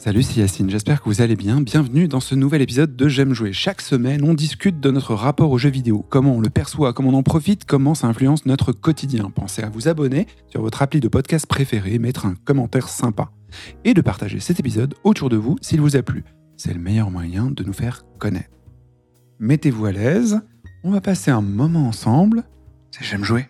Salut, c'est Yacine, j'espère que vous allez bien. Bienvenue dans ce nouvel épisode de J'aime jouer. Chaque semaine, on discute de notre rapport aux jeux vidéo, comment on le perçoit, comment on en profite, comment ça influence notre quotidien. Pensez à vous abonner sur votre appli de podcast préféré, mettre un commentaire sympa et de partager cet épisode autour de vous s'il vous a plu. C'est le meilleur moyen de nous faire connaître. Mettez-vous à l'aise, on va passer un moment ensemble. C'est J'aime jouer.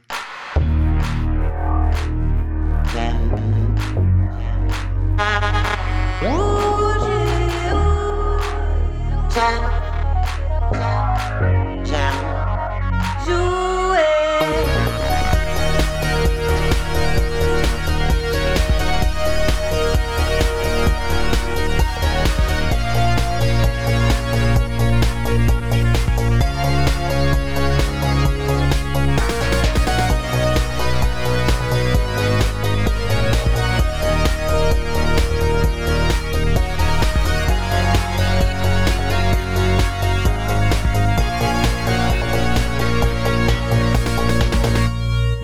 time.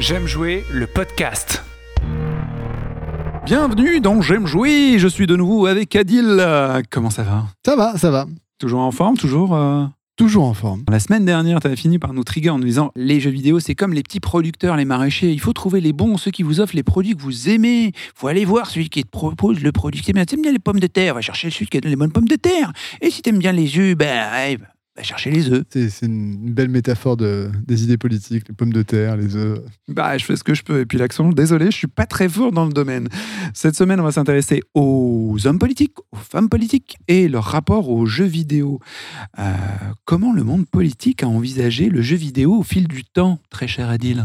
J'aime jouer le podcast. Bienvenue dans J'aime jouer, je suis de nouveau avec Adil. Comment ça va? Ça va, ça va. Toujours en forme, toujours euh, Toujours en forme. La semaine dernière, tu avais fini par nous trigger en nous disant les jeux vidéo, c'est comme les petits producteurs, les maraîchers. Il faut trouver les bons, ceux qui vous offrent les produits que vous aimez. Il faut aller voir celui qui te propose le produit que tu aimes bien. les pommes de terre, va chercher celui qui a les bonnes pommes de terre. Et si tu aimes bien les œufs, ben, bah, chercher les œufs. C'est une belle métaphore de, des idées politiques, les pommes de terre, les œufs. Bah, je fais ce que je peux. Et puis l'accent, désolé, je suis pas très fort dans le domaine. Cette semaine, on va s'intéresser aux hommes politiques, aux femmes politiques et leur rapport aux jeux vidéo. Euh, comment le monde politique a envisagé le jeu vidéo au fil du temps, très cher Adil?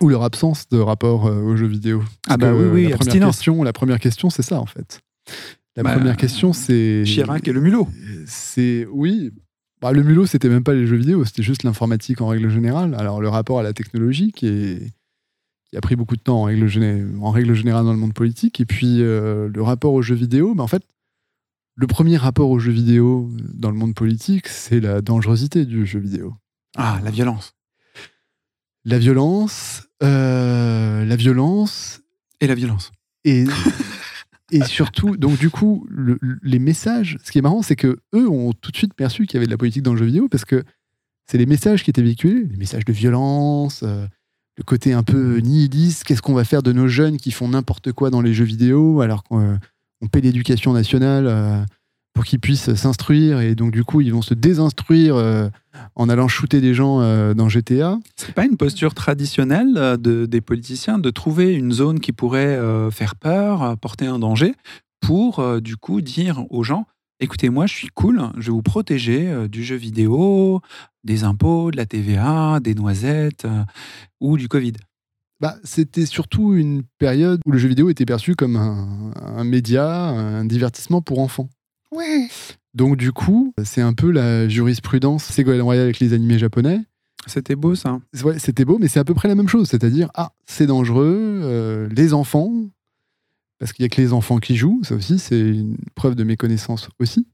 Ou leur absence de rapport euh, aux jeux vidéo. ah bah oui, oui, la première question, la première question, c'est ça en fait. La Bah, première question, c'est. Chirac et le mulot. C'est. Oui. Bah, le mulot, c'était même pas les jeux vidéo, c'était juste l'informatique en règle générale. Alors, le rapport à la technologie qui, est... qui a pris beaucoup de temps en règle, gé- en règle générale dans le monde politique. Et puis, euh, le rapport aux jeux vidéo, bah, en fait, le premier rapport aux jeux vidéo dans le monde politique, c'est la dangerosité du jeu vidéo. Ah, la violence. La violence, euh, la violence Et la violence. et, et surtout, donc du coup, le- le- les messages, ce qui est marrant, c'est que eux ont tout de suite perçu qu'il y avait de la politique dans le jeu vidéo parce que c'est les messages qui étaient véhiculés, les messages de violence, euh, le côté un peu nihiliste, qu'est-ce qu'on va faire de nos jeunes qui font n'importe quoi dans les jeux vidéo alors qu'on euh, paie l'éducation nationale euh, pour qu'ils puissent s'instruire et donc du coup ils vont se désinstruire euh, en allant shooter des gens euh, dans GTA. C'est pas une posture traditionnelle euh, de, des politiciens de trouver une zone qui pourrait euh, faire peur, porter un danger, pour du coup dire aux gens écoutez, moi je suis cool, je vais vous protéger du jeu vidéo, des impôts, de la TVA, des noisettes ou du Covid. Bah, c'était surtout une période où le jeu vidéo était perçu comme un, un média, un divertissement pour enfants. Ouais. Donc du coup, c'est un peu la jurisprudence Ségolène Royal avec les animés japonais. C'était beau ça. Ouais, c'était beau, mais c'est à peu près la même chose. C'est-à-dire, ah, c'est dangereux, euh, les enfants, parce qu'il y a que les enfants qui jouent, ça aussi, c'est une preuve de méconnaissance aussi,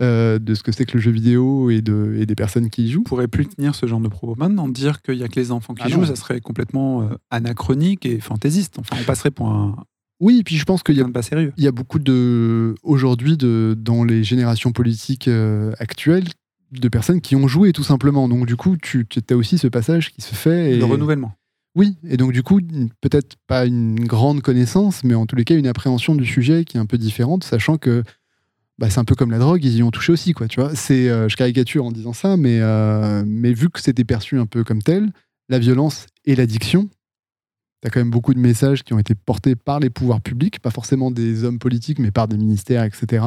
euh, de ce que c'est que le jeu vidéo et, de, et des personnes qui y jouent. On pourrait plus tenir ce genre de propos maintenant. Dire qu'il y a que les enfants qui Ah jouent, non. ça serait complètement euh, anachronique et fantaisiste. Enfin, on passerait pour un, Oui, et puis je pense qu'il y a quelqu'un de pas sérieux. il y a beaucoup de aujourd'hui de dans les générations politiques euh, actuelles de personnes qui ont joué tout simplement. Donc du coup, tu as aussi ce passage qui se fait. Et... Le renouvellement. Oui, et donc du coup, peut-être pas une grande connaissance, mais en tous les cas une appréhension du sujet qui est un peu différente, sachant que bah, c'est un peu comme la drogue, ils y ont touché aussi, quoi. Tu vois, c'est, euh, je caricature en disant ça, mais euh, mais vu que c'était perçu un peu comme tel, la violence et l'addiction. T'as quand même beaucoup de messages qui ont été portés par les pouvoirs publics, pas forcément des hommes politiques, mais par des ministères, etc.,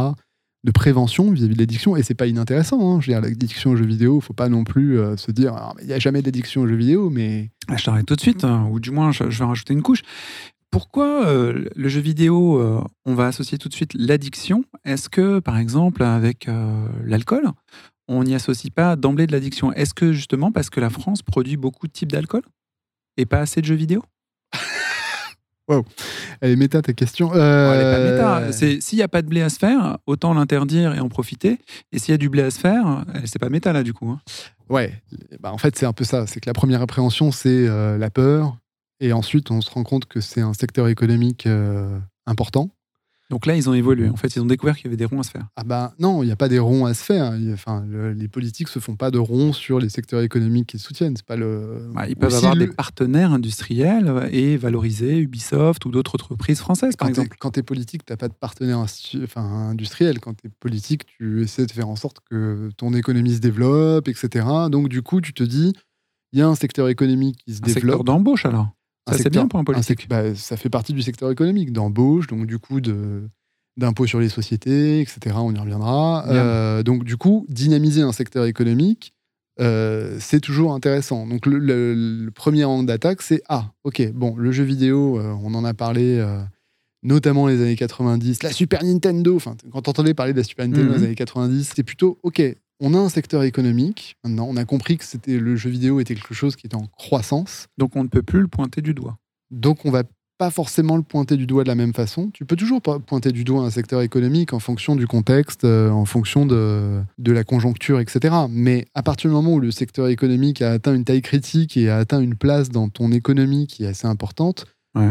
de prévention vis-à-vis de l'addiction. Et c'est pas inintéressant. Hein. Je veux dire, l'addiction aux jeux vidéo, faut pas non plus euh, se dire, Ah, il n'y a jamais d'addiction aux jeux vidéo, mais Ah, Je t'arrête tout de suite, hein, ou du moins je, vais rajouter une couche. Pourquoi euh, le jeu vidéo, euh, on va associer tout de suite l'addiction? Est-ce que, par exemple, avec l'alcool, on n'y associe pas d'emblée de l'addiction? Est-ce que justement parce que la France produit beaucoup de types d'alcool? Et pas assez de jeux vidéo? Elle est méta ta question. Bon, elle est pas Euh, méta. C'est- S'il n'y a pas de blé à se faire, autant l'interdire et en profiter. Et s'il y a du blé à se faire, c'est pas méta là du coup. hein. Ouais, bah, en fait c'est un peu ça. C'est que la première appréhension c'est euh, la peur, et ensuite on se rend compte que c'est un secteur économique euh, important. Donc là, ils ont évolué. En fait, ils ont découvert qu'il y avait des ronds à se faire. Ah ben non, il n'y a pas des ronds à se faire. Enfin, les politiques se font pas de ronds sur les secteurs économiques qu'ils soutiennent. C'est pas le. Bah, ils peuvent avoir des partenaires industriels et valoriser Ubisoft ou d'autres entreprises françaises, par exemple. Quand tu es politique, tu n'as pas de partenaire enfin, industriel. Quand tu es politique, tu essaies de faire en sorte que ton économie se développe, etc. Donc du coup, tu te dis, il y a un secteur économique qui se un développe. secteur d'embauche alors ça, c'est bien pour un politique. Bah, ça fait partie du secteur économique, d'embauche, donc du coup d'impôts sur les sociétés, etc. On y reviendra. Euh, donc du coup, dynamiser un secteur économique, euh, c'est toujours intéressant. Donc le, premier rang d'attaque, c'est ah, ok, bon, le jeu vidéo, euh, on en a parlé, notamment les années 90, la Super Nintendo. Enfin, quand on entendait parler de la Super Nintendo dans les mhm. années 90, c'était plutôt ok on a un secteur économique. Maintenant, on a compris que c'était le jeu vidéo était quelque chose qui était en croissance. Donc on ne peut plus le pointer du doigt. Donc on va pas forcément le pointer du doigt de la même façon. Tu peux toujours pointer du doigt un secteur économique en fonction du contexte, euh, en fonction de, de, la conjoncture, etc. Mais à partir du moment où le secteur économique a atteint une taille critique et a atteint une place dans ton économie qui est assez importante,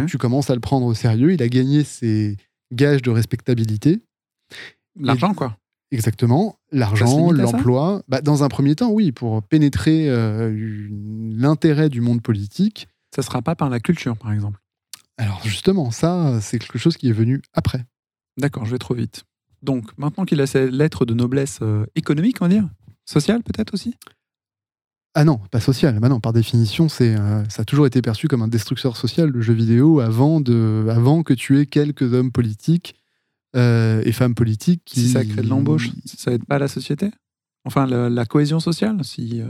tu commences à le prendre au sérieux. Il a gagné ses gages de respectabilité. L'argent, quoi. Exactement. L'argent, l'emploi. Bah, dans un premier temps, oui, pour pénétrer euh, l'intérêt du monde politique. Ça ne sera pas par la culture, par exemple. Alors justement, ça, c'est quelque chose qui est venu après. D'accord, je vais trop vite. Donc, maintenant qu'il a cette lettre de noblesse euh, économique, on va dire Sociale, peut-être aussi? Ah non, pas sociale. Bah non, par définition, c'est euh, ça a toujours été perçu comme un destructeur social, le jeu vidéo, avant, de, avant que tu aies quelques hommes politiques euh, et femmes politiques. Qui... Si ça crée de l'embauche, ça aide pas la société? Enfin, la, cohésion sociale si, euh,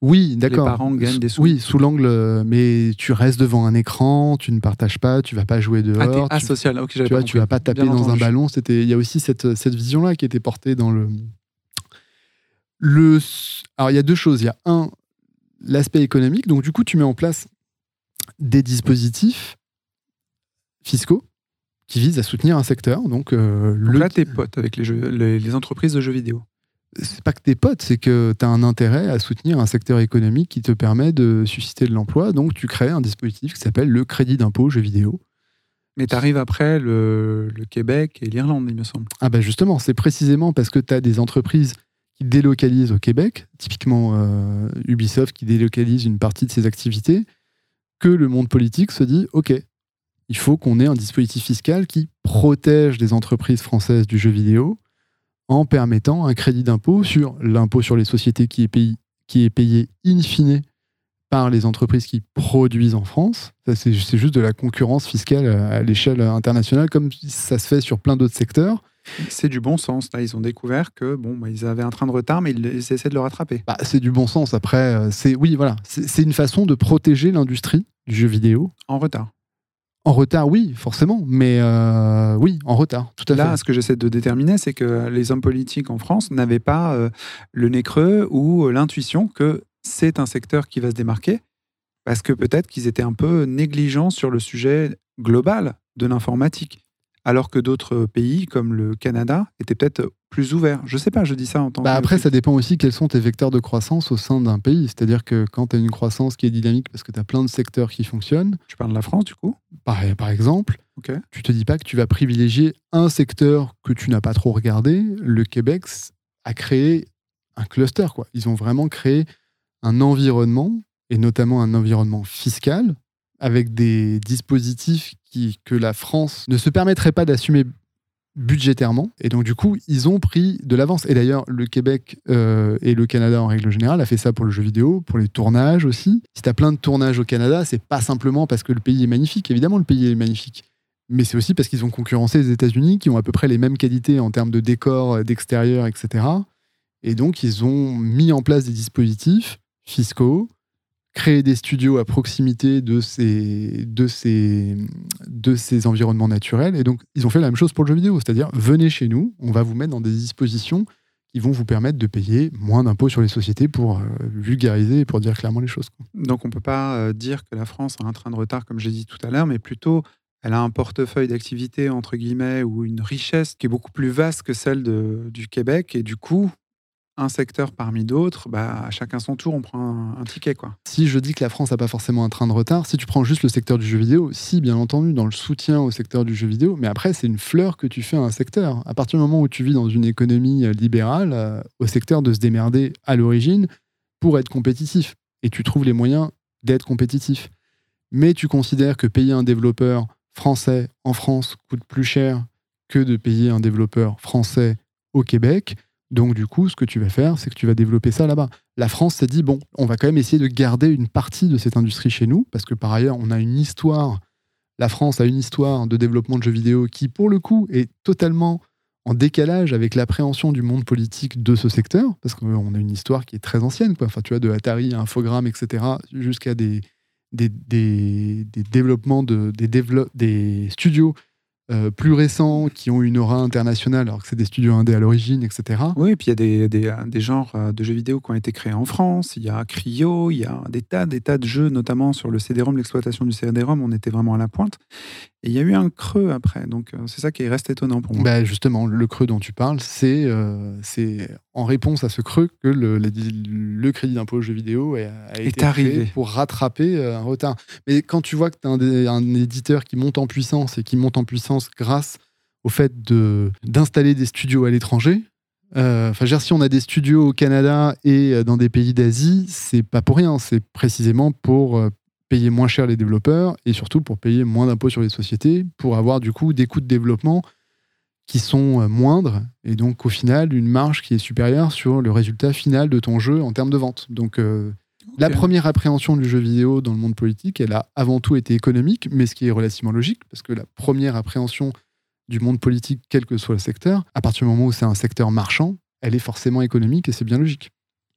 Oui, d'accord. Les parents gagnent des sous. Oui, sous l'angle, euh, mais tu restes devant un écran, tu ne partages pas, tu vas pas jouer dehors. Ah, asocial, ok, tu, vois, tu vas pas taper dans un ballon. Il y a aussi cette, cette vision-là qui était portée dans le. le... Alors, il y a deux choses. Il y a un, l'aspect économique. Donc, du coup, tu mets en place des dispositifs fiscaux qui vise à soutenir un secteur. Donc, euh, le... là, t'es pote avec les, jeux, les, entreprises de jeux vidéo. C'est pas que t'es pote, c'est que tu as un intérêt à soutenir un secteur économique qui te permet de susciter de l'emploi. Donc, tu crées un dispositif qui s'appelle le crédit d'impôt jeux vidéo. Mais tu arrives après le, le, Québec et l'Irlande, il me semble. Ah ben justement, c'est précisément parce que tu as des entreprises qui délocalisent au Québec, typiquement euh, Ubisoft qui délocalise une partie de ses activités, que le monde politique se dit, OK, il faut qu'on ait un dispositif fiscal qui protège les entreprises françaises du jeu vidéo en permettant un crédit d'impôt sur l'impôt sur les sociétés qui est payé, qui est payé in fine par les entreprises qui produisent en France. C'est juste de la concurrence fiscale à l'échelle internationale, comme ça se fait sur plein d'autres secteurs. C'est du bon sens. Là, ils ont découvert que bon, bah, ils avaient un train de retard, mais ils, essaient de le rattraper. Bah, c'est du bon sens. Après, euh, c'est oui, voilà, c'est une façon de protéger l'industrie du jeu vidéo en retard. En retard, oui, forcément, mais euh, oui, en retard, tout à Là, fait. ce que j'essaie de déterminer, c'est que les hommes politiques en France n'avaient pas euh, le nez creux ou euh, l'intuition que c'est un secteur qui va se démarquer, parce que peut-être qu'ils étaient un peu négligents sur le sujet global de l'informatique alors que d'autres pays, comme le Canada, étaient peut-être plus ouverts. Je sais pas, je dis ça en tant bah Après, ça dépend aussi quels sont tes vecteurs de croissance au sein d'un pays. C'est-à-dire que quand tu as une croissance qui est dynamique parce que tu as plein de secteurs qui fonctionnent. Tu parles de la France, du coup? par, par exemple, okay. tu te dis pas que tu vas privilégier un secteur que tu n'as pas trop regardé. Le Québec a créé un cluster. Quoi. Ils ont vraiment créé un environnement, et notamment un environnement fiscal, avec des dispositifs que la France ne se permettrait pas d'assumer budgétairement. Et donc, du coup, ils ont pris de l'avance. Et d'ailleurs, le Québec euh, et le Canada, en règle générale, a fait ça pour le jeu vidéo, pour les tournages aussi. Si tu as plein de tournages au Canada, c'est pas simplement parce que le pays est magnifique. Évidemment, le pays est magnifique. Mais c'est aussi parce qu'ils ont concurrencé les États-Unis, qui ont à peu près les mêmes qualités en termes de décor, d'extérieur, etc. Et donc, ils ont mis en place des dispositifs fiscaux créer des studios à proximité de ces, de, ces, de ces environnements naturels. Et donc, ils ont fait la même chose pour le jeu vidéo, c'est-à-dire venez chez nous, on va vous mettre dans des dispositions qui vont vous permettre de payer moins d'impôts sur les sociétés pour euh, vulgariser et pour dire clairement les choses. Donc, on ne peut pas euh, dire que la France a un train de retard, comme j'ai dit tout à l'heure, mais plutôt elle a un portefeuille d'activités, entre guillemets, ou une richesse qui est beaucoup plus vaste que celle de, du Québec. Et du coup, un secteur parmi d'autres, bah, à chacun son tour, on prend un, ticket. Si je dis que la France n'a pas forcément un train de retard, si tu prends juste le secteur du jeu vidéo, si, bien entendu, dans le soutien au secteur du jeu vidéo, mais après, c'est une fleur que tu fais à un secteur. À partir du moment où tu vis dans une économie euh, libérale, euh, au secteur de se démerder à l'origine pour être compétitif. Et tu trouves les moyens d'être compétitif. Mais tu considères que payer un développeur français en France coûte plus cher que de payer un développeur français au Québec. Donc du coup, ce que tu vas faire, c'est que tu vas développer ça là-bas. La France s'est dit, bon, on va quand même essayer de garder une partie de cette industrie chez nous, parce que par ailleurs, on a une histoire, la France a une histoire de développement de jeux vidéo qui, pour le coup, est totalement en décalage avec l'appréhension du monde politique de ce secteur, parce qu'on a une histoire qui est très ancienne, quoi. Enfin, tu vois, de Atari, Infogrames, etc., jusqu'à des, développements de, des, des studios euh, plus récents qui ont une aura internationale alors que c'est des studios indés à l'origine, etc. Oui, et puis il y a des, des, des, genres euh, de jeux vidéo qui ont été créés en France. Il y a Cryo, il y a des tas, des tas de jeux, notamment sur le CD-ROM, l'exploitation du CD-ROM, on était vraiment à la pointe. Et il y a eu un creux après, donc euh, c'est ça qui reste étonnant pour moi. Bah justement, le creux dont tu parles, c'est c'est en réponse à ce creux que le, le, crédit d'impôt jeux vidéo a, été arrivé pour rattraper un retard. Mais quand tu vois que tu as un, un éditeur qui monte en puissance et qui monte en puissance grâce au fait d'installer des studios à l'étranger. Euh, enfin, si on a des studios au Canada et euh, dans des pays d'Asie, c'est pas pour rien. C'est précisément pour euh, payer moins cher les développeurs et surtout pour payer moins d'impôts sur les sociétés, pour avoir du coup des coûts de développement qui sont moindres et donc au final une marge qui est supérieure sur le résultat final de ton jeu en termes de vente. Donc la première appréhension du jeu vidéo dans le monde politique, elle a avant tout été économique, mais ce qui est relativement logique, parce que la première appréhension du monde politique, quel que soit le secteur, à partir du moment où c'est un secteur marchand, elle est forcément économique et c'est bien logique.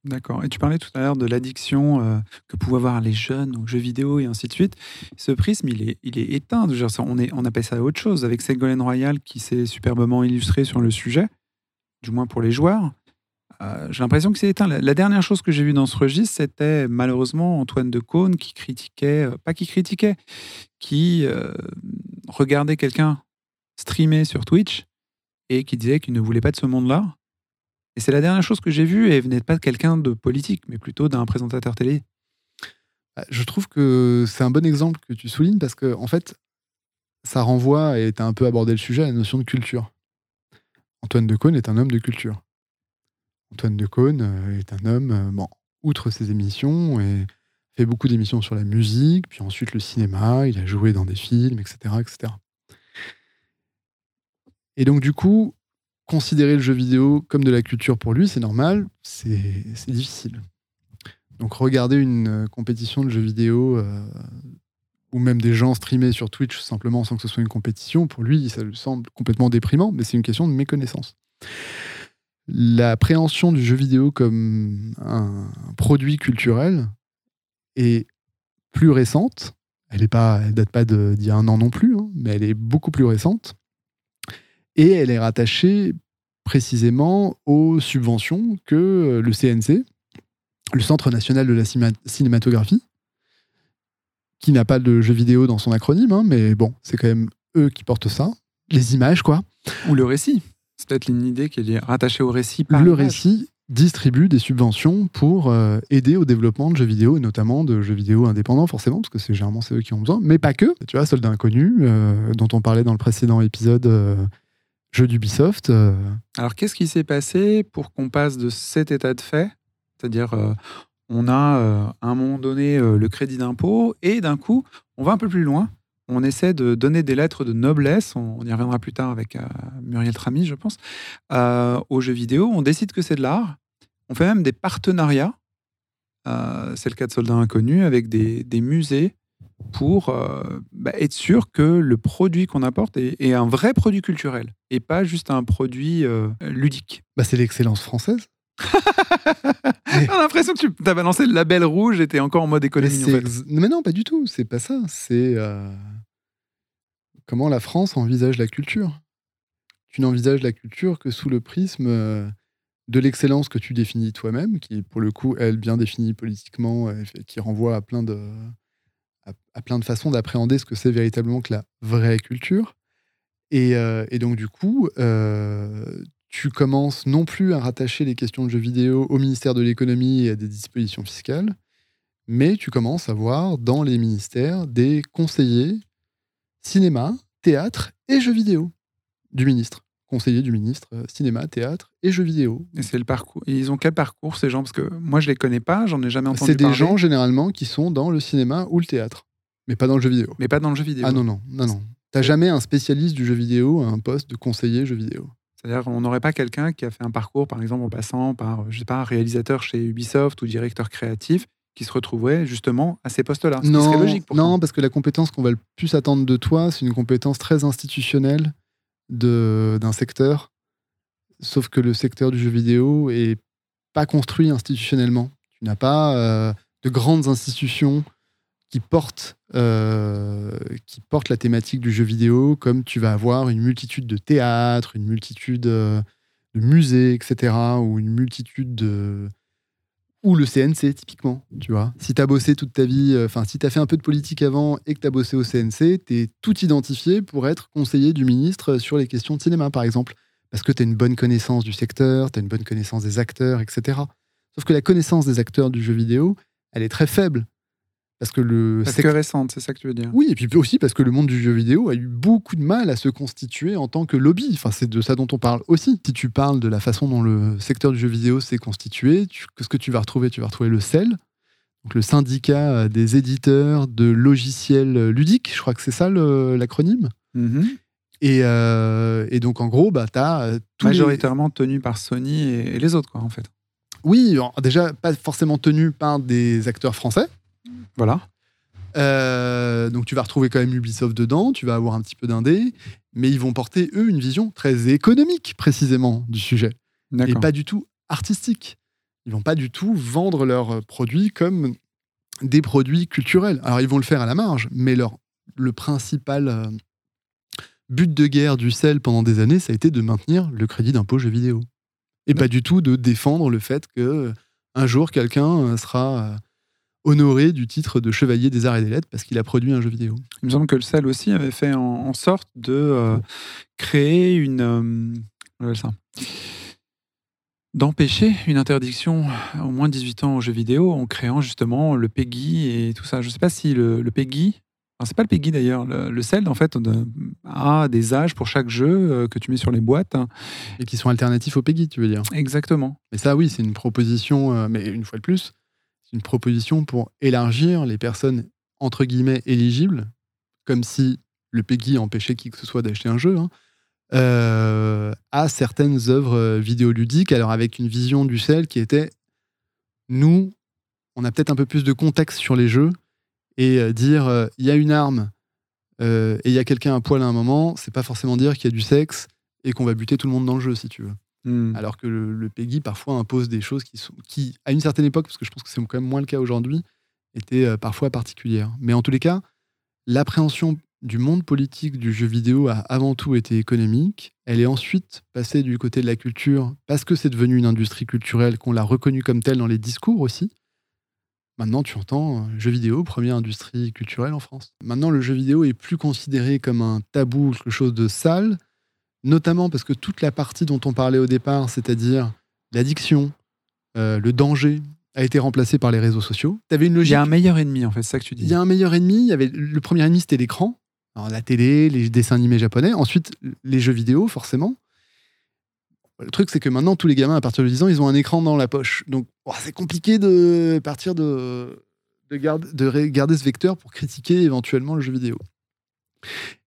D'accord. Et tu parlais tout à l'heure de l'addiction euh, que pouvaient avoir les jeunes aux jeux vidéo et ainsi de suite. Ce prisme, il est, il est éteint. on, est, on appelle ça autre chose. Avec Ségolène Royal qui s'est superbement illustré sur le sujet, du moins pour les joueurs, euh, j'ai l'impression que c'est éteint. La, dernière chose que j'ai vue dans ce registre, c'était malheureusement Antoine de Caunes qui critiquait, euh, pas qui critiquait, qui regardait quelqu'un streamer sur Twitch et qui disait qu'il ne voulait pas de ce monde-là. Et c'est la dernière chose que j'ai vue et venait pas de quelqu'un de politique, mais plutôt d'un présentateur télé. Bah, je trouve que c'est un bon exemple que tu soulignes parce que, en fait, ça renvoie, et tu as un peu abordé le sujet, à la notion de culture. Antoine de Caunes est un homme de culture. Antoine de Caunes euh, est un homme, euh, bon, outre ses émissions, et fait beaucoup d'émissions sur la musique, puis ensuite le cinéma, il a joué dans des films, etc. etc. Et donc du coup, considérer le jeu vidéo comme de la culture pour lui, c'est normal, c'est difficile. Donc regarder une euh, compétition de jeux vidéo, ou même des gens streamer sur Twitch simplement sans que ce soit une compétition, pour lui, ça lui semble complètement déprimant, mais c'est une question de méconnaissance l'appréhension du jeu vidéo comme un produit culturel est plus récente. Elle ne date pas d'il y a un an non plus, hein, mais elle est beaucoup plus récente. Et elle est rattachée précisément aux subventions que le CNC, le Centre national de la cinématographie, qui n'a pas de jeu vidéo dans son acronyme, hein, mais bon, c'est quand même eux qui portent ça. Les images, quoi. Ou le récit. C'est peut-être une idée qui est rattachée au récit. le récit distribue des subventions pour euh, aider au développement de jeux vidéo, et notamment de jeux vidéo indépendants, forcément, parce que c'est généralement c'est eux qui ont besoin, mais pas que. Tu vois, Soldat Inconnu, euh, dont on parlait dans le précédent épisode, euh, jeu d'Ubisoft. Alors, qu'est-ce qui s'est passé pour qu'on passe de cet état de fait, c'est-à-dire on a à un moment donné le crédit d'impôt, et d'un coup, on va un peu plus loin, on essaie de donner des lettres de noblesse, on, y reviendra plus tard avec euh, Muriel Trami, je pense, euh, aux jeux vidéo. On décide que c'est de l'art. On fait même des partenariats. Euh, c'est le cas de Soldats Inconnus avec des, musées pour bah, être sûr que le produit qu'on apporte est, un vrai produit culturel et pas juste un produit ludique. Bah, c'est l'excellence française. J'ai l'impression que tu as balancé le label rouge et tu encore en mode économie. Mais, mais, non, pas du tout. C'est pas ça. C'est comment la France envisage la culture. Tu n'envisages la culture que sous le prisme euh, de l'excellence que tu définis toi-même, qui pour le coup, elle, bien définie politiquement, qui renvoie à plein de, à, plein de façons d'appréhender ce que c'est véritablement que la vraie culture. Et, euh, donc, du coup, euh, tu commences non plus à rattacher les questions de jeux vidéo au ministère de l'économie et à des dispositions fiscales, mais tu commences à voir dans les ministères des conseillers cinéma, théâtre et jeux vidéo du ministre. Conseiller du ministre, euh, cinéma, théâtre et jeux vidéo. Et c'est le parcours. Et ils ont quel parcours ces gens? Parce que moi je les connais pas, j'en ai jamais entendu C'est des parler. gens généralement qui sont dans le cinéma ou le théâtre, mais pas dans le jeu vidéo. Mais pas dans le jeu vidéo. Ah non, non, non, non. T'as jamais un spécialiste du jeu vidéo à un poste de conseiller jeu vidéo. C'est-à-dire on n'aurait pas quelqu'un qui a fait un parcours, par exemple, en passant par, je sais pas, un réalisateur chez Ubisoft ou directeur créatif, qui se retrouverait justement à ces postes-là. Ce qui Non, serait logique pour non, parce que la compétence qu'on va le plus attendre de toi, c'est une compétence très institutionnelle d'un secteur. Sauf que le secteur du jeu vidéo est pas construit institutionnellement. Tu n'as pas euh, de grandes institutions qui portent, euh, qui portent la thématique du jeu vidéo, comme tu vas avoir une multitude de théâtres, une multitude euh, de musées, etc., ou une multitude de, ou le CNC, typiquement, tu vois. Si tu bossé toute ta vie, euh, enfin, si tu as fait un peu de politique avant et que tu as bossé au CNC, tu es tout identifié pour être conseiller du ministre sur les questions de cinéma, par exemple. Parce que tu as une bonne connaissance du secteur, tu as une bonne connaissance des acteurs, etc. Sauf que la connaissance des acteurs du jeu vidéo, elle est très faible. Parce que le Parce que récente, c'est ça que tu veux dire? Oui, et puis aussi parce que le monde du jeu vidéo a eu beaucoup de mal à se constituer en tant que lobby. Enfin, c'est de ça dont on parle aussi. Si tu parles de la façon dont le secteur du jeu vidéo s'est constitué, tu- qu'est-ce que tu vas retrouver? Tu vas retrouver le CEL, donc le syndicat euh, des éditeurs de logiciels euh, ludiques. Je crois que c'est ça l'acronyme. Mhm. Et, euh, et donc, en gros, bah, tu as tous les- Majoritairement tenu par Sony et, les autres, quoi, en fait. Oui, déjà, pas forcément tenu par des acteurs français. Voilà. Euh, donc tu vas retrouver quand même Ubisoft dedans, tu vas avoir un petit peu d'indé, mais ils vont porter, eux, une vision très économique, précisément, du sujet, et pas du tout artistique. Ils vont pas du tout vendre leurs produits comme des produits culturels. Alors ils vont le faire à la marge, mais leur, le principal euh, but de guerre du sel pendant des années, ça a été de maintenir le crédit d'impôt jeux vidéo. Et pas du tout de défendre le fait que euh, un jour quelqu'un euh, sera euh, honoré du titre de chevalier des arts et des lettres parce qu'il a produit un jeu vidéo. Il me semble que le SEL aussi avait fait en, en sorte de euh, créer une. euh, ça d'empêcher une interdiction au moins de 18 ans aux jeux vidéo en créant justement le PEGI et tout ça. Je ne sais pas si le, le PEGI, enfin, c'est pas le PEGI d'ailleurs, le, le CELD en fait de- a des âges pour chaque jeu euh, que tu mets sur les boîtes. Et qui sont alternatifs au PEGI, tu veux dire? Exactement. Mais ça, oui, c'est une proposition, euh, mais une fois de plus, une proposition pour élargir les personnes, entre guillemets, éligibles, comme si le PEGI empêchait qui que ce soit d'acheter un jeu, hein, euh, à certaines œuvres euh, vidéoludiques, alors avec une vision du sel qui était, nous, on a peut-être un peu plus de contexte sur les jeux, et euh, dire, il y a une arme, et il y a quelqu'un à poil à un moment, c'est pas forcément dire qu'il y a du sexe, et qu'on va buter tout le monde dans le jeu, si tu veux. Hmm. Alors que le, le PEGI parfois impose des choses qui, à une certaine époque, parce que je pense que c'est quand même moins le cas aujourd'hui, étaient euh, parfois particulières. Mais en tous les cas, l'appréhension du monde politique du jeu vidéo a avant tout été économique. Elle est ensuite passée du côté de la culture parce que c'est devenu une industrie culturelle, qu'on l'a reconnue comme telle dans les discours aussi. Maintenant, tu entends euh, jeu vidéo, première industrie culturelle en France. Maintenant, le jeu vidéo est plus considéré comme un tabou, quelque chose de sale, notamment parce que toute la partie dont on parlait au départ, c'est-à-dire l'addiction, euh, le danger, a été remplacée par les réseaux sociaux. Tu avais une Il y a un meilleur ennemi en fait, c'est ça que tu dis. Il y a un meilleur ennemi. Il y avait le premier ennemi, c'était l'écran. La télé, les dessins animés japonais. Ensuite, les jeux vidéo, forcément. Le truc, c'est que maintenant, tous les gamins, à partir de 10 ans, ils ont un écran dans la poche. Donc, oh, c'est compliqué de partir de, de, garder ce vecteur pour critiquer éventuellement le jeu vidéo.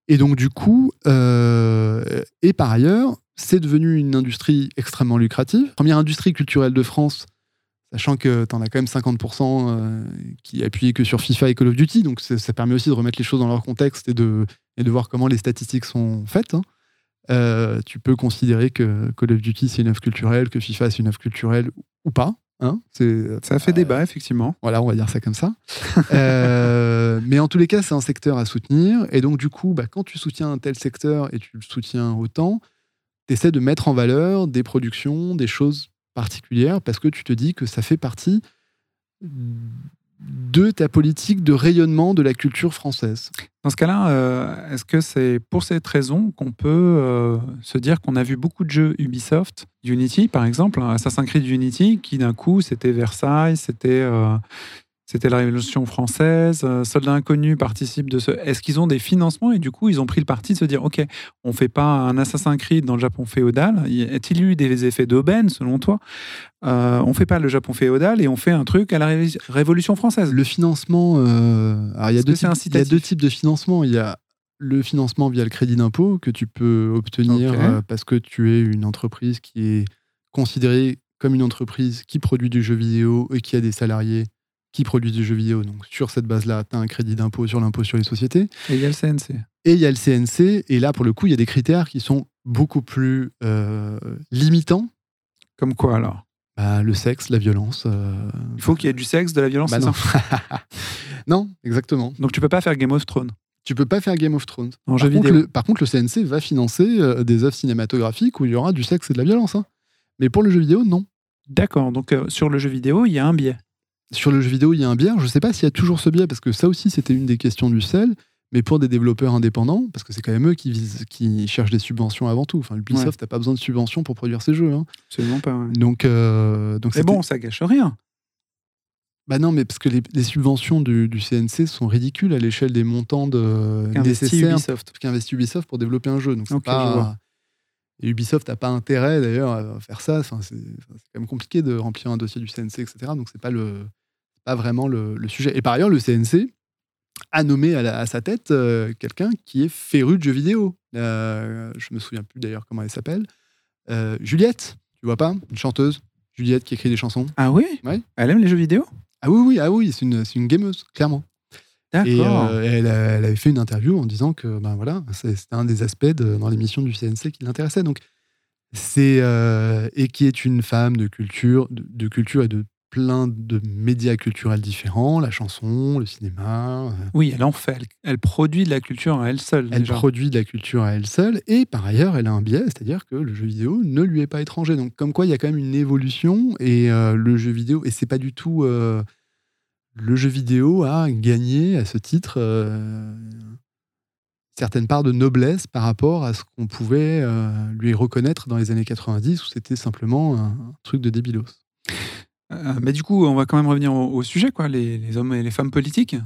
Et donc, du coup, euh, et par ailleurs, c'est devenu une industrie extrêmement lucrative. Première industrie culturelle de France, sachant que tu en as quand même 50% euh, qui appuient que sur FIFA et Call of Duty. Donc, ça permet aussi de remettre les choses dans leur contexte et de, et de voir comment les statistiques sont faites. hein. Euh, tu peux considérer que Call of Duty, c'est une œuvre culturelle, que FIFA, c'est une œuvre culturelle ou pas. Hein. Ça fait débat, effectivement. voilà, on va dire ça comme ça. Euh, mais en tous les cas, c'est un secteur à soutenir. Et donc, du coup, bah, quand tu soutiens un tel secteur et tu le soutiens autant, tu essaies de mettre en valeur des productions, des choses particulières, parce que tu te dis que ça fait partie de ta politique de rayonnement de la culture française. Dans ce cas-là, euh, est-ce que c'est pour cette raison qu'on peut euh, se dire qu'on a vu beaucoup de jeux Ubisoft, Unity par exemple, hein, Assassin's Creed Unity, qui d'un coup c'était Versailles, c'était euh, c'était la Révolution française, euh, Soldats inconnus participe de ce. Est-ce qu'ils ont des financements et du coup ils ont pris le parti de se dire ok, on fait pas un Assassin's Creed dans le Japon féodal? Y a-t-il eu des effets d'aubaine selon toi? Euh, On fait pas le Japon féodal et on fait un truc à la Ré- Révolution française. Le financement, euh, alors il y, a deux types, il y a incitatif? deux types de financement. Il y a le financement via le crédit d'impôt que tu peux obtenir euh, parce que tu es une entreprise qui est considérée comme une entreprise qui produit du jeu vidéo et qui a des salariés qui produisent du jeu vidéo. Donc sur cette base-là, tu as un crédit d'impôt sur l'impôt sur les sociétés. Et il y a le CNC. Et il y a le CNC, et là, pour le coup, il y a des critères qui sont beaucoup plus euh, limitants. Comme quoi alors? Bah, le sexe, la violence. euh, Il faut qu'il y ait du sexe, de la violence, bah non. ça? Non, exactement. Donc tu peux pas faire Game of Thrones? Tu peux pas faire Game of Thrones. en Par jeu contre, vidéo. le, par contre, le CNC va financer euh, des œuvres cinématographiques où il y aura du sexe et de la violence. hein. Mais pour le jeu vidéo, non. D'accord, donc euh, sur le jeu vidéo, il y a un biais. Sur le jeu vidéo, il y a un biais. Je sais pas s'il y a toujours ce biais, parce que ça aussi, c'était une des questions du CEL. Mais pour des développeurs indépendants, parce que c'est quand même eux qui, visent- qui cherchent des subventions avant tout. Enfin, Ubisoft n'a pas besoin de subventions pour produire ses jeux. hein. Absolument pas. ouais. Donc, euh, donc Mais bon, ça gâche rien. Bah non, mais parce que les, les subventions du, du CNC sont ridicules à l'échelle des montants de, Qu'investit nécessaires Ubisoft. qu'investit Ubisoft pour développer un jeu. Donc pas- vois. Et Ubisoft n'a pas intérêt d'ailleurs à faire ça. Enfin, c'est quand même compliqué de remplir un dossier du CNC, etc. Donc c'est pas le pas vraiment le, le sujet. Et par ailleurs, le CNC a nommé à, la- à sa tête euh, quelqu'un qui est féru de jeux vidéo. Euh, je me souviens plus d'ailleurs comment elle s'appelle. Euh, Juliette, tu vois pas? Une chanteuse. Juliette qui écrit des chansons. Ah oui? Ouais. Elle aime les jeux vidéo? Ah oui, oui, ah oui, c'est une, c'est une gameuse, clairement. D'accord. Et euh, elle, avait fait une interview en disant que ben voilà, c'est- c'était un des aspects de- dans l'émission du CNC qui l'intéressait. Donc c'est euh, et qui est une femme de culture, de, de culture et de plein de médias culturels différents, la chanson, le cinéma. euh, Oui, elle en fait. Elle, elle produit de la culture à elle seule. elle déjà. produit de la culture à elle seule et par ailleurs, elle a un biais, c'est-à-dire que le jeu vidéo ne lui est pas étranger. Donc comme quoi, il y a quand même une évolution et euh, le jeu vidéo et c'est pas du tout le jeu vidéo a gagné à ce titre euh, certaines parts de noblesse par rapport à ce qu'on pouvait euh, lui reconnaître dans les années 90 où c'était simplement un, un truc de débilos. Euh, mais du coup, on va quand même revenir au, au sujet, quoi, les, les hommes et les femmes politiques.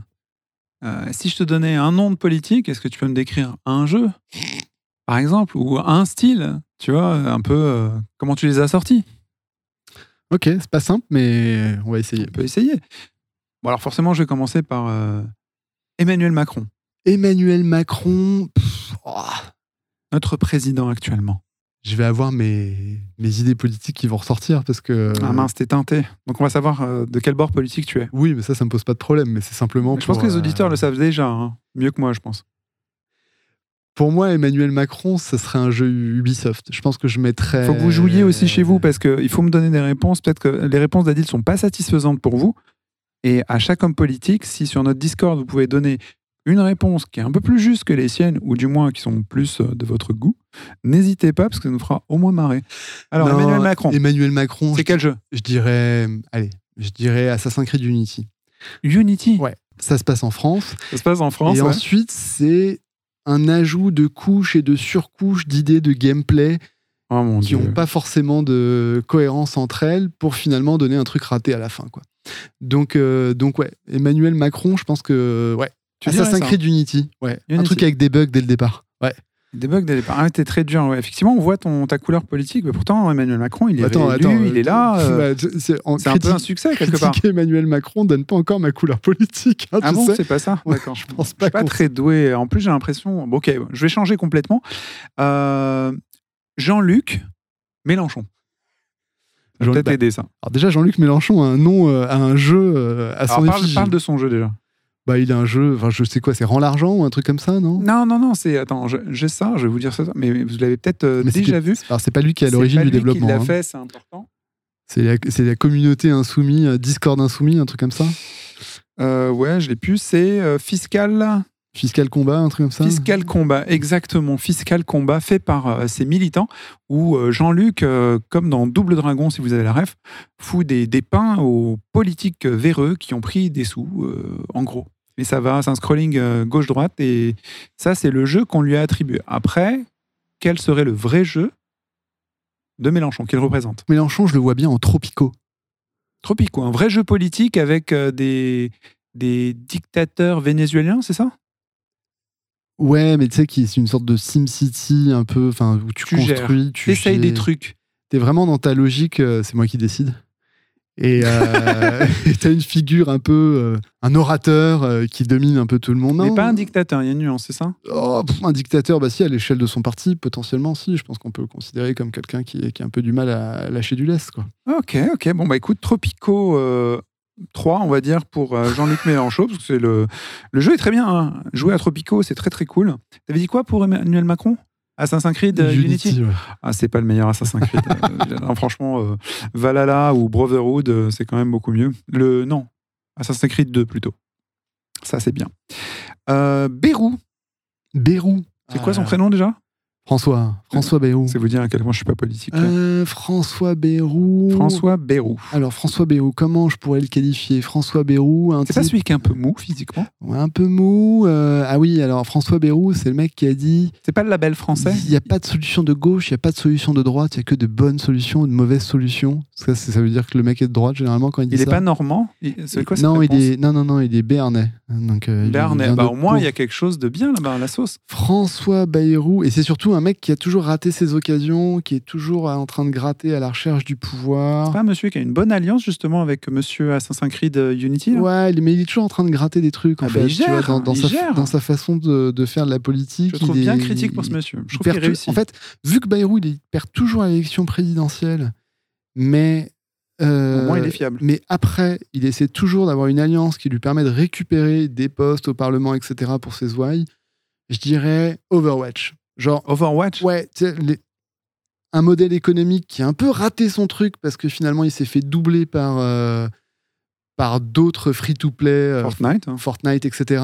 Si je te donnais un nom de politique, est-ce que tu peux me décrire un jeu, par exemple, ou un style, tu vois, un peu comment tu les as sortis? Ok, c'est pas simple, mais on va essayer. On peut essayer. Bon, alors forcément, je vais commencer par euh, Emmanuel Macron, Emmanuel Macron, pff, oh, notre président actuellement. je vais avoir mes, mes idées politiques qui vont ressortir parce que. Ah mince, t'es teinté. Donc on va savoir euh, de quel bord politique tu es. Oui, mais ça, ça me pose pas de problème, mais c'est simplement. je pense que les euh, auditeurs le savent déjà, hein. mieux que moi, je pense. Pour moi, Emmanuel Macron, ce serait un jeu Ubisoft. Je pense que je mettrais. Il faut que vous jouiez aussi chez vous parce qu'il faut me donner des réponses. Peut-être que les réponses d'Adil ne sont pas satisfaisantes pour vous. Et à chaque homme politique, si sur notre Discord, vous pouvez donner une réponse qui est un peu plus juste que les siennes, ou du moins qui sont plus euh, de votre goût, n'hésitez pas parce que ça nous fera au moins marrer. Alors, Non, Emmanuel Macron, Emmanuel Macron, c'est je, quel jeu? je dirais. Allez, je dirais Assassin's Creed Unity. Unity? Ouais. Ça se passe en France. Ça se passe en France. et ouais. ensuite, c'est un ajout de couches et de surcouches d'idées de gameplay Oh qui n'ont pas forcément de cohérence entre elles pour finalement donner un truc raté à la fin. Quoi. Donc, euh, donc ouais, Emmanuel Macron, je pense que ouais. Tu Assassin's ça Creed Unity, ouais. Un Unity. truc avec des bugs dès le départ. Ouais. Des bugs dès le départ. Ah, t'es très dur. ouais. Effectivement, on voit ton, ta couleur politique, mais pourtant, Emmanuel Macron, il est Attends, réélu, attends, il est là. euh, bah, c'est- un peu un succès, quelque part. Emmanuel Macron donne pas encore ma couleur politique. hein, Ah tu bon, c'est pas ça Ouais, D'accord. je pense Je pas suis pas très doué. En plus, j'ai l'impression. bon, ok, je vais changer complètement. Euh, Jean-Luc Mélenchon. Peut-être bah, aider ça. Alors déjà, Jean-Luc Mélenchon a un nom, euh, a un jeu euh, à son Alors, parle, parle de son jeu déjà. Bah, il a un jeu, enfin, je sais quoi, c'est Rend l'argent ou un truc comme ça, non? Non, non, non, c'est. Attends, j'ai ça, je vais vous dire ça. Mais vous l'avez peut-être euh, déjà vu. Alors, c'est pas lui qui est à C'est l'origine du lui développement. Qui l'a hein. fait, c'est important. C'est la, c'est la communauté insoumise, euh, Discord insoumis, un truc comme ça? Euh, ouais, je l'ai pu. C'est euh, Fiscal Fiscal Combat, un truc comme ça Fiscal Combat, exactement. Fiscal Combat fait par euh, ces militants où euh, Jean-Luc, euh, comme dans Double Dragon, si vous avez la ref, fout des, des pains aux politiques véreux qui ont pris des sous, en gros. Et ça va, c'est un scrolling gauche-droite et ça, c'est le jeu qu'on lui a attribué. Après, quel serait le vrai jeu de Mélenchon qu'il représente? Mélenchon, je le vois bien en Tropico. Tropico, un vrai jeu politique avec des, des dictateurs vénézuéliens, c'est ça? Ouais, mais tu sais, qui c'est une sorte de SimCity un peu, enfin, où tu, Tu gères. construis, tu T'essayes des trucs. T'es vraiment dans ta logique, euh, c'est moi qui décide. Et euh, t'as une figure un peu, euh, un orateur euh, qui domine un peu tout le monde. Mais Non, pas un dictateur, il y a une nuance, c'est ça? Oh, pff, un dictateur, bah si, à l'échelle de son parti, potentiellement, si. Je pense qu'on peut le considérer comme quelqu'un qui, qui a un peu du mal à lâcher du lest, quoi. Ok, ok. Bon, bah écoute, Tropico 3, on va dire, pour euh, Jean-Luc Mélenchon, parce que c'est le... le jeu est très bien. hein. Jouer à Tropico, c'est très très cool. T'avais dit quoi pour Emmanuel Macron? Assassin's Creed euh, Unity, ouais. Ah, c'est pas le meilleur Assassin's Creed. Euh, non, franchement, euh, Valhalla ou Brotherhood, c'est quand même beaucoup mieux. Le Non, Assassin's Creed 2 plutôt. Ça, c'est bien. Euh, Bérou, Bérou. c'est quoi son Ah, prénom déjà? François. François Bérou. C'est vous dire à quel point je suis pas politique. Euh, François Bérou. François Bérou. Alors, François Bérou, comment je pourrais le qualifier? François Bérou, un C'est pas celui qui est un peu mou physiquement? Ouais, un peu mou. euh, ah oui, alors François Bérou, c'est le mec qui a dit C'est pas le label français? Il n'y a pas de solution de gauche, il n'y a pas de solution de droite, il n'y a que de bonnes solutions ou de mauvaises solutions. Ça, veut dire que le mec est de droite, généralement, quand il dit Il ça. pas normand? C'est quoi cette non, il est, non, non, non, il est béarnais. Donc, euh, Béarnais. Bah, au moins, il y a quelque chose de bien là-bas, la sauce. François Bayrou, et c'est surtout un mec qui a toujours raté ses occasions, qui est toujours en train de gratter à la recherche du pouvoir. C'est pas un monsieur qui a une bonne alliance justement avec monsieur Assassin's Creed euh, Unity Ouais, mais il est toujours en train de gratter des trucs, en Ah bah, fait. il tu vois, gère, dans, dans il sa, gère. dans sa façon de, de faire de la politique. Je trouve il bien est- critique pour ce monsieur. Je trouve qu'il réussit. En fait, vu que Bayrou, il perd toujours à l'élection présidentielle, mais. euh, au moins, il est fiable. Mais après, il essaie toujours d'avoir une alliance qui lui permet de récupérer des postes au Parlement, etc. pour ses ouailles. Je dirais Overwatch. Genre, Overwatch? Ouais, les- un modèle économique qui a un peu raté son truc parce que finalement, il s'est fait doubler par, euh, par d'autres free-to-play, euh, Fortnite. hein. Fortnite, etc.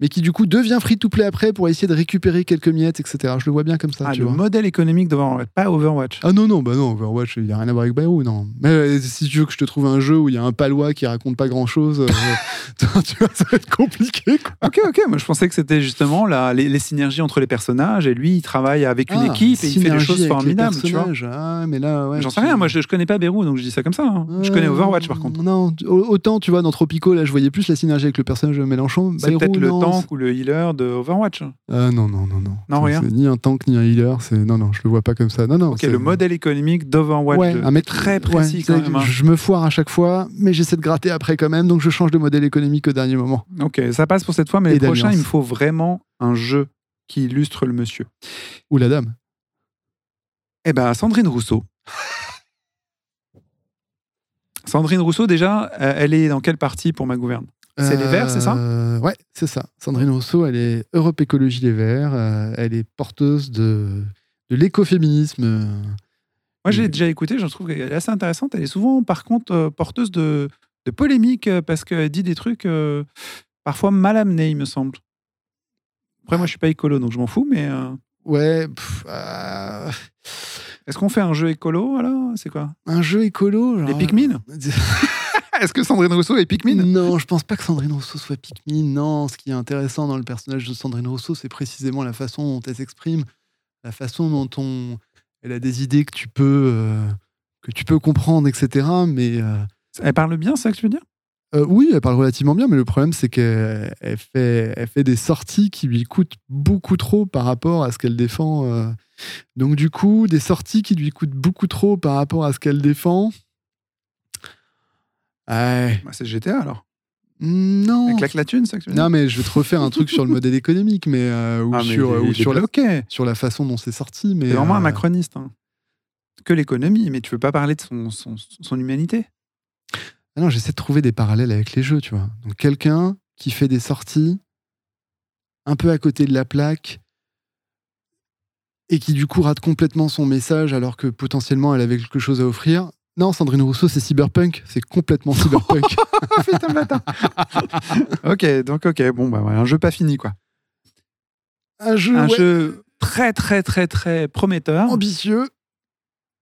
Mais qui du coup devient free-to-play après pour essayer de récupérer quelques miettes, etc. Je le vois bien comme ça, Ah, tu le vois. modèle économique d'Overwatch, pas Overwatch. Ah non, non, bah non, Overwatch, il n'y a rien à voir avec Bayrou, non. Mais euh, si tu veux que je te trouve un jeu où il y a un palois qui raconte pas grand chose, tu vois, ça va être compliqué, quoi. Ok, ok. Moi, je pensais que c'était justement la, les, les synergies entre les personnages et lui, il travaille avec une Ah, équipe et il fait des choses formidables, tu vois. Ah, mais là, ouais. J'en sais rien. Moi, je, je connais pas Bérou, donc je dis ça comme ça. hein. Je connais Euh, Overwatch par contre. Non, au- autant tu vois dans Tropico, là je voyais plus la synergie avec le personnage de Mélenchon. Bayrou, peut-être le non, tank ou le healer de Overwatch. Ah non, non, non, non. Non, rien. Ni un tank, ni un healer. C'est... Non, non, je le vois pas comme ça. Non, non. Ok, le modèle économique d'Overwatch. Ouais, de- un très précis quand même. hein. Je me foire à chaque fois, mais j'essaie de gratter après quand même, donc je change de modèle économique au dernier moment. Ok, ça passe pour cette fois, mais le prochain, il me faut vraiment un jeu qui illustre le monsieur. Ou la dame. Eh ben, Sandrine Rousseau. Sandrine Rousseau, déjà, euh, elle est dans quelle partie pour ma gouverne? C'est les Verts, c'est ça Euh, Ouais, c'est ça. Sandrine Rousseau, elle est Europe Écologie Les Verts. euh, elle est porteuse de, de l'écoféminisme. Moi, j'ai déjà écouté, je trouve qu'elle est assez intéressante. Elle est souvent, par contre, euh, porteuse de, de polémiques parce qu'elle dit des trucs euh, parfois mal amenés, il me semble. Après, moi, je suis pas écolo, donc je m'en fous, mais euh, Ouais, pff, euh, est-ce qu'on fait un jeu écolo, alors? C'est quoi? Un jeu écolo. Les Pikmin? Est-ce que Sandrine Rousseau est Pikmin? Non, je pense pas que Sandrine Rousseau soit Pikmin. Non, ce qui est intéressant dans le personnage de Sandrine Rousseau, c'est précisément la façon dont elle s'exprime, la façon dont on... elle a des idées que tu peux, euh, que tu peux comprendre, etc. Mais euh, Elle parle bien, c'est ça que tu veux dire? euh, oui, elle parle relativement bien, mais le problème, c'est qu'elle elle fait, elle fait des sorties qui lui coûtent beaucoup trop par rapport à ce qu'elle défend. euh. Donc, du coup, des sorties qui lui coûtent beaucoup trop par rapport à ce qu'elle défend. Ouais. Bah, C'est GTA, alors. Non. Avec la clatune, c'est ça que tu veux dire Non, mais je vais te refaire un truc sur le modèle économique, mais euh, ou, Ah, mais sur, est- ou sur, la, sur la façon dont c'est sorti. Mais C'est vraiment un euh, macroniste. hein. Que l'économie, mais tu veux pas parler de son, son, son humanité ah non, j'essaie de trouver des parallèles avec les jeux, tu vois. Donc quelqu'un qui fait des sorties un peu à côté de la plaque et qui du coup rate complètement son message alors que potentiellement elle avait quelque chose à offrir. Non, Sandrine Rousseau, c'est cyberpunk. C'est complètement cyberpunk. Putain, bâtard. ok, donc ok, bon, bah ouais, un jeu pas fini, quoi. Un jeu, un ouais, jeu très très très très prometteur ambitieux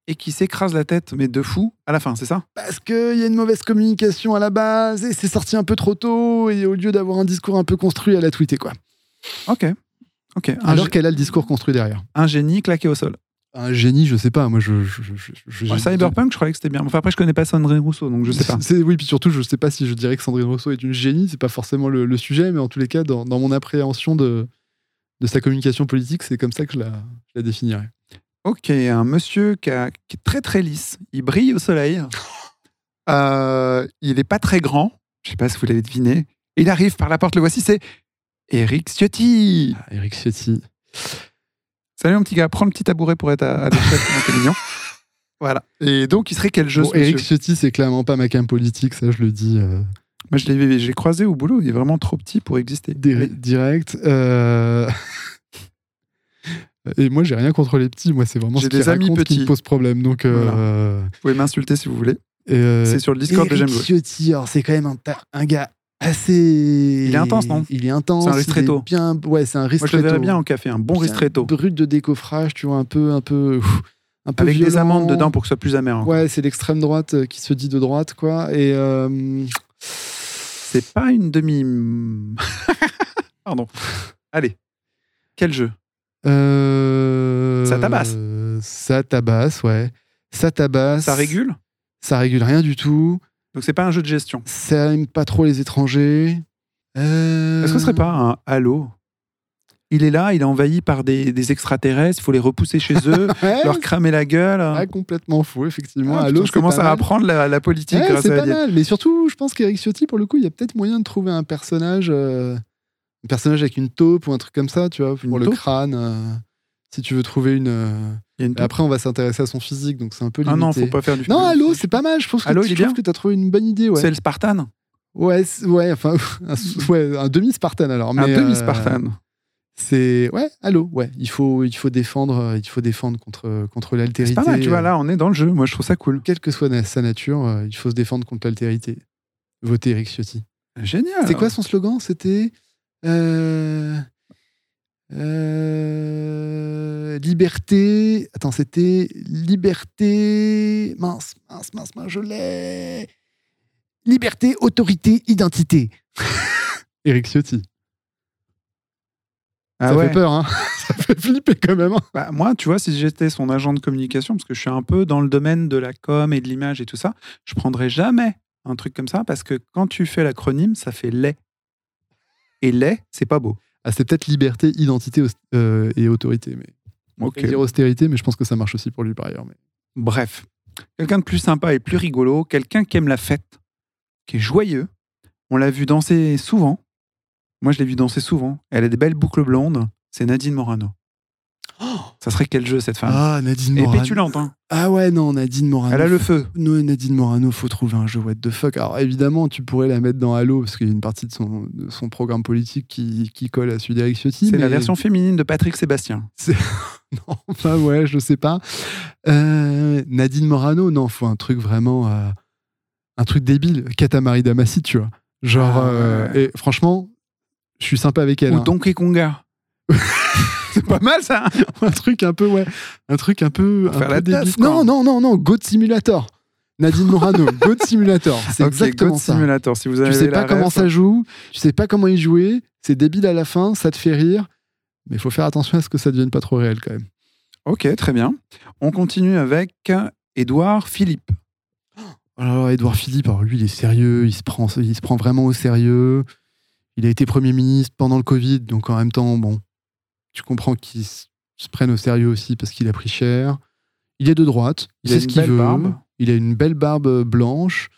et qui s'écrase la tête, mais de fou, à la fin, c'est ça? Parce qu'il y a une mauvaise communication à la base et c'est sorti un peu trop tôt et au lieu d'avoir un discours un peu construit, elle a tweeté quoi. Ok. Ok. Un, Alors qu'elle a le discours construit derrière. un génie claqué au sol. Un génie, je sais pas, moi je. je, je- je- je- Ouais, Cyberpunk, je croyais que c'était bien. Enfin, après, je connais pas Sandrine Rousseau, donc je sais pas. C'est- Oui, puis surtout, je sais pas si je dirais que Sandrine Rousseau est une génie, c'est pas forcément le, le sujet, mais en tous les cas, dans, dans mon appréhension de, de sa communication politique, c'est comme ça que je la, définirais. Ok, un monsieur qui, a- qui est très très lisse. Il brille au soleil. Euh, il est pas très grand. Je sais pas si vous l'avez deviné. Il arrive par la porte, le voici, c'est Eric Ciotti. Ah, Eric Ciotti. Salut mon petit gars, prends le petit tabouret pour être à, à l'échelle, c'est mignon. Voilà. Et donc, il serait quel jeu Bon, ce Eric Ciotti, c'est clairement pas ma cam politique, ça je le dis euh, Moi, je l'ai j'ai croisé au boulot. Il est vraiment trop petit pour exister. dir- direct. euh, Et moi, j'ai rien contre les petits, moi, c'est vraiment J'ai ce des amis racontent qui me petits. pose problème. Donc, euh, Vous pouvez m'insulter si vous voulez. et, euh, C'est sur le Discord de Eric J'aime jouer. Ciotti, alors c'est quand même un, ta- un gars assez. Il est intense, non? Il est intense. C'est un ristretto. Bien, ouais, c'est un Moi, ristretto. je le verrais bien en café, un bon ristretto. Brut de décoffrage, tu vois, un peu, un peu, un peu Avec des amandes dedans pour que ce soit plus amer. hein. Ouais, c'est l'extrême droite euh, qui se dit de droite, quoi. Et euh, C'est pas une demi. Pardon. Allez. Quel jeu? Euh, Ça tabasse. Ça tabasse, ouais. Ça tabasse. Ça régule? Ça régule rien du tout. Donc c'est pas un jeu de gestion. Ça aime pas trop les étrangers. Euh, Est-ce que ce serait pas un Halo? Il est là, il est envahi par des, des extraterrestres, il faut les repousser chez eux, Ouais, leur cramer la gueule. Ah, complètement faux, effectivement. Ah, putain, je commence à mal. apprendre la, la politique Ouais, grâce c'est pas mal. Mais surtout, je pense qu'Eric Ciotti, pour le coup, il y a peut-être moyen de trouver un personnage, euh, un personnage avec une taupe ou un truc comme ça, tu vois, pour Une le taupe? crâne. euh, si tu veux trouver une. Euh, Il y a une et Après, on va s'intéresser à son physique, donc c'est un peu Ah limité. non, faut pas faire du Non, Halo, c'est pas mal. Je trouve que, Halo, je il trouve que t'as trouvé une bonne idée. Ouais, C'est le Spartan ouais, c'est- ouais, enfin, un, ouais, un demi-Spartan alors. Mais, Un euh, demi-Spartan. c'est ouais, Halo, ouais. Il faut, il faut défendre, euh, il faut défendre contre contre C'est l'altérité. pas mal, tu vois, euh, là, on est dans le jeu. Moi, je trouve ça cool. Quelle que soit sa nature, euh, il faut se défendre contre l'altérité. Votez Eric Ciotti. Génial. C'est quoi son slogan? C'était euh, liberté. Attends, c'était liberté. Mince, mince, mince, mince, je l'ai. Liberté, autorité, identité. Eric Ciotti. Ah ça ouais. fait peur, hein Ça fait flipper quand même. hein. Bah, moi, tu vois, si j'étais son agent de communication, parce que je suis un peu dans le domaine de la com et de l'image et tout ça, je prendrais jamais un truc comme ça parce que quand tu fais l'acronyme, ça fait lait. Et lait, c'est pas beau. Ah, c'est peut-être liberté, identité euh, et autorité. Mais... On Ok. va dire austérité, mais je pense que ça marche aussi pour lui par ailleurs. Mais... Bref, quelqu'un de plus sympa et plus rigolo, quelqu'un qui aime la fête, qui est joyeux. On l'a vu danser souvent. Moi, je l'ai vu danser souvent. Elle a des belles boucles blondes. C'est Nadine Morano. Ça serait quel jeu, cette femme? Ah, Nadine Elle est Morano. pétulante, hein. Ah ouais, non, Nadine Morano. Elle a le feu. Non, Nadine Morano, faut trouver un jeu what the fuck. Alors évidemment, tu pourrais la mettre dans Halo parce qu'il y a une partie de son, de son programme politique qui, qui colle à celui d'Eric Ciotti. C'est la version féminine de Patrick Sébastien. Non, enfin ouais, je sais pas. Euh, Nadine Morano, non, faut un truc vraiment, euh, un truc débile. Katamari Damacy, tu vois. Genre, Ah, euh, et franchement, je suis sympa avec elle. Ou hein. Donkey Konga. c'est pas mal, ça. un truc un peu, ouais, un truc un peu, un faire peu la débile. Non, non, non, non, Goat Simulator. Nadine Morano, Goat Simulator. C'est exactement God ça. Simulator. Si vous avez Tu sais pas comment ref. ça joue, tu sais pas comment y jouer, c'est débile à la fin, ça te fait rire, mais il faut faire attention à ce que ça devienne pas trop réel quand même. Ok, très bien. On continue avec Édouard Philippe. Alors Édouard Philippe, alors lui il est sérieux, il se prend, il se prend vraiment au sérieux. Il a été Premier ministre pendant le Covid, donc en même temps, bon, tu comprends qu'il se prenne au sérieux aussi parce qu'il a pris cher. Il est de droite, il, sait ce qu'il veut. barbe. Il a une belle barbe blanche.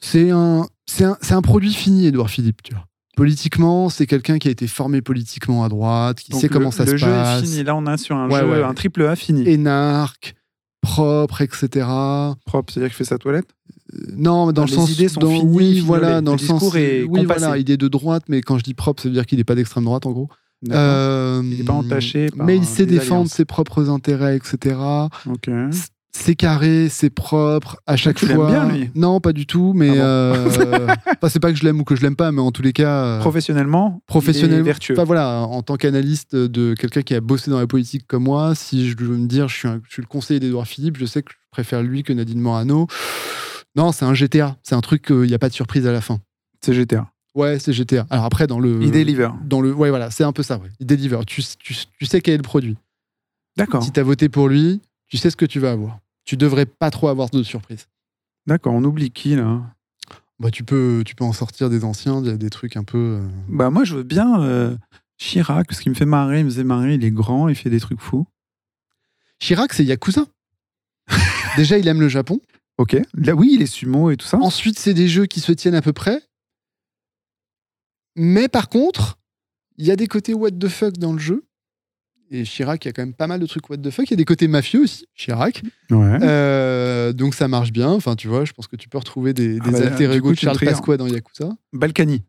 C'est un, c'est un, c'est un produit fini, Édouard Philippe, tu vois. Politiquement, c'est quelqu'un qui a été formé politiquement à droite, qui Donc, sait le- comment ça le se jeu passe. est fini. Là, on a sur un Ouais, jeu, ouais. un triple A fini. énarque, propre, etc. Propre, c'est-à-dire qu'il fait sa toilette? Euh, Non, mais dans le les sens idées sont dans- finies, oui, voilà, Le dans le, sens est oui, voilà, il est de droite, mais quand je dis propre, ça veut dire qu'il n'est pas d'extrême droite, en gros. Euh, Il est pas entaché par mais il sait défendre alliances. ses propres intérêts, etc. C'est carré, c'est propre à chaque tu fois. bien, lui? Non, pas du tout, mais Ah bon euh, enfin, c'est pas que je l'aime ou que je l'aime pas, mais en tous les cas, euh, Professionnellement, professionnellement, il est vertueux. Enfin, voilà, en tant qu'analyste de quelqu'un qui a bossé dans la politique comme moi, si je veux me dire, je suis, un- je suis le conseiller d'Edouard Philippe, je sais que je préfère lui que Nadine Morano. Non, c'est un GTA, c'est un truc, il n'y a pas de surprise à la fin. C'est GTA. Ouais, c'est GTA. Alors après, dans le. Il deliver. Dans le, ouais, voilà, c'est un peu ça. Ouais. Il deliver. Tu, tu, tu sais quel est le produit. D'accord. Si tu as voté pour lui, tu sais ce que tu vas avoir. Tu devrais pas trop avoir de surprise. D'accord, on oublie qui là Bah, tu peux, tu peux en sortir des anciens, il y a des trucs un peu. euh, Bah moi je veux bien euh, Chirac, parce qu'il me fait marrer, il me faisait marrer, il est grand, il fait des trucs fous. Chirac, c'est Yakuza. Déjà, il aime le Japon. Ok. Là oui, il est sumo et tout ça. Ensuite, c'est des jeux qui se tiennent à peu près. Mais par contre, il y a des côtés what the fuck dans le jeu. Et Chirac, il y a quand même pas mal de trucs what the fuck. Il y a des côtés mafieux aussi, Chirac. Ouais. Euh, donc ça marche bien. Enfin, tu vois, je pense que tu peux retrouver des, Ah des bah, alter ego de Charles. Pasqua dans Yakuza. Balkany.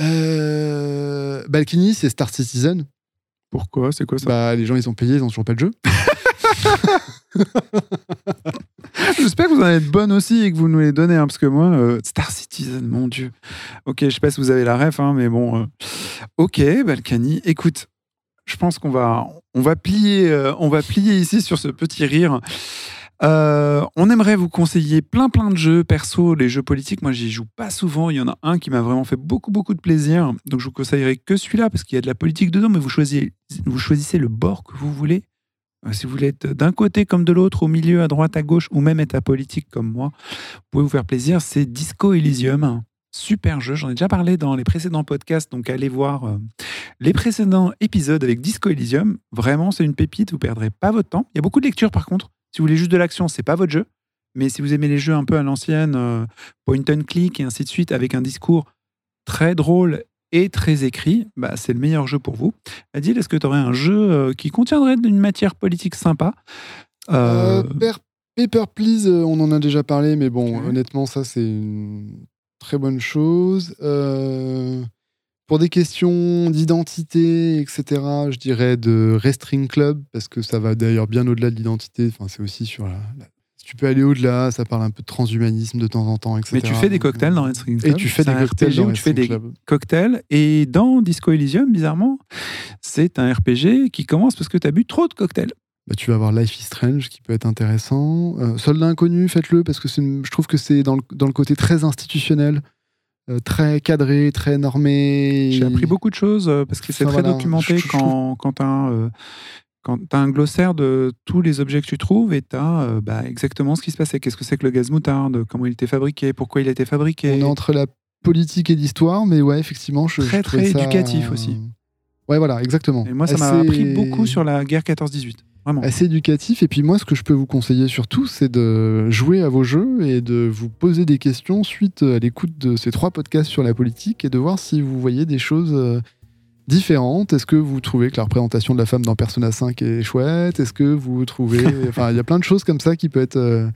Euh, Balkany, c'est Star Citizen. Pourquoi? C'est quoi ça? Bah, les gens, ils ont payé, ils ont toujours pas de jeu. J'espère que vous en êtes bonne aussi et que vous nous les donnez, hein, parce que moi, euh, Star Citizen, mon Dieu. Ok, je sais pas si vous avez la ref, hein, mais bon. euh, Ok, Balkany. Écoute, je pense qu'on va, on va plier, euh, va plier ici sur ce petit rire. On aimerait vous conseiller plein plein de jeux perso, les jeux politiques. Moi, j'y joue pas souvent. Il y en a un qui m'a vraiment fait beaucoup beaucoup de plaisir. Donc, je vous conseillerais que celui-là parce qu'il y a de la politique dedans, mais vous choisissez, vous choisissez le bord que vous voulez. Euh, Si vous voulez être d'un côté comme de l'autre, au milieu, à droite, à gauche, ou même être apolitique comme moi, vous pouvez vous faire plaisir. C'est Disco Elysium. Super jeu, j'en ai déjà parlé dans les précédents podcasts, donc allez voir euh, les précédents épisodes avec Disco Elysium. Vraiment, c'est une pépite, vous perdrez pas votre temps. Il y a beaucoup de lectures par contre. Si vous voulez juste de l'action, c'est pas votre jeu. Mais si vous aimez les jeux un peu à l'ancienne, euh, point and click et ainsi de suite, avec un discours très drôle et très écrit, bah, c'est le meilleur jeu pour vous. Adil, est-ce que tu aurais un jeu euh, qui contiendrait une matière politique sympa? Euh, Euh, Per- Paper Please, on en a déjà parlé, mais bon, honnêtement, ça, c'est une très bonne chose. Euh, pour des questions d'identité, etc., je dirais de Restring Club, parce que ça va d'ailleurs bien au-delà de l'identité. Enfin, c'est aussi sur la, tu peux aller au-delà, ça parle un peu de transhumanisme de temps en temps, etc. Mais tu fais des cocktails dans Red String Et Club. tu fais des un cocktails RPG dans où tu fais des Club. cocktails. Et dans Disco Elysium, bizarrement, c'est un RPG qui commence parce que tu as bu trop de cocktails. Bah, tu vas voir Life is Strange qui peut être intéressant. Euh, Soldat inconnu, faites-le parce que une- je trouve que c'est dans le, dans le côté très institutionnel, euh, très cadré, très normé. J'ai appris beaucoup de choses euh, parce que c'est très voilà, documenté je- je quand, quand tu as, un glossaire de tous les objets que tu trouves et tu as exactement ce qui se passait. Qu'est-ce que c'est que le gaz moutarde? Comment il était fabriqué? Pourquoi il a été fabriqué? On est entre la politique et l'histoire, mais ouais, effectivement, je, Très, je très ça- éducatif aussi. Ouais, voilà, exactement. Et moi, ça m'a appris beaucoup sur la guerre 14-18. Vraiment. Assez éducatif. Et puis moi, ce que je peux vous conseiller surtout, c'est de jouer à vos jeux et de vous poser des questions suite à l'écoute de ces trois podcasts sur la politique et de voir si vous voyez des choses euh, différentes. Est-ce que vous trouvez que la représentation de la femme dans Persona 5 est chouette? Est-ce que vous trouvez... Enfin, il y a plein de choses comme ça qui peuvent être, euh,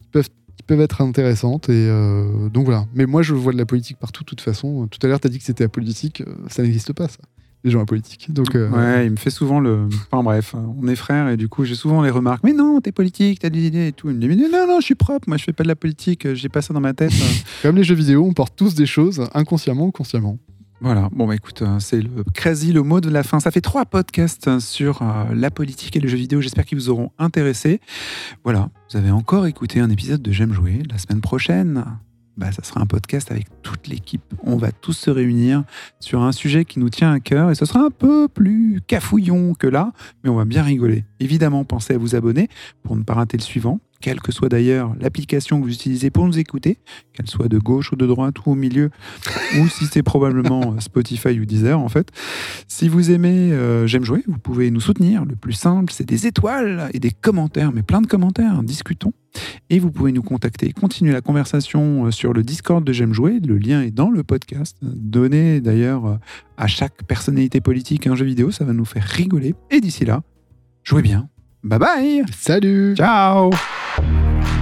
qui peuvent, qui peuvent être intéressantes. Et euh, donc voilà. Mais moi, je vois de la politique partout, de toute façon. Tout à l'heure, tu as dit que c'était apolitique. Euh, Ça n'existe pas, ça. Les gens apolitiques. Donc, euh, Ouais, il me fait souvent le. Enfin bref, on est frères et du coup j'ai souvent les remarques. Mais non, t'es politique, t'as des idées et tout. Il me dit mais non, non, je suis propre, moi je fais pas de la politique, j'ai pas ça dans ma tête. Comme les jeux vidéo, on porte tous des choses inconsciemment ou consciemment. Voilà, bon bah écoute, euh, c'est le quasi le mot de la fin. Ça fait trois podcasts sur euh, la politique et les jeux vidéo. J'espère qu'ils vous auront intéressé. Voilà, vous avez encore écouté un épisode de J'aime jouer. La semaine prochaine, bah, ça sera un podcast avec toute l'équipe. On va tous se réunir sur un sujet qui nous tient à cœur et ce sera un peu plus cafouillon que là, mais on va bien rigoler. Évidemment, pensez à vous abonner pour ne pas rater le suivant, quelle que soit d'ailleurs l'application que vous utilisez pour nous écouter, qu'elle soit de gauche ou de droite ou au milieu, ou si c'est probablement euh, Spotify ou Deezer en fait. Si vous aimez euh, J'aime jouer, vous pouvez nous soutenir. Le plus simple, c'est des étoiles et des commentaires, mais plein de commentaires, discutons. Et vous pouvez nous contacter, continuer la conversation euh, sur le Discord de J'aime jouer. Le lien est dans le podcast. Donnez d'ailleurs à chaque personnalité politique un jeu vidéo, ça va nous faire rigoler. Et d'ici là, jouez bien. Bye bye Salut Ciao Bye.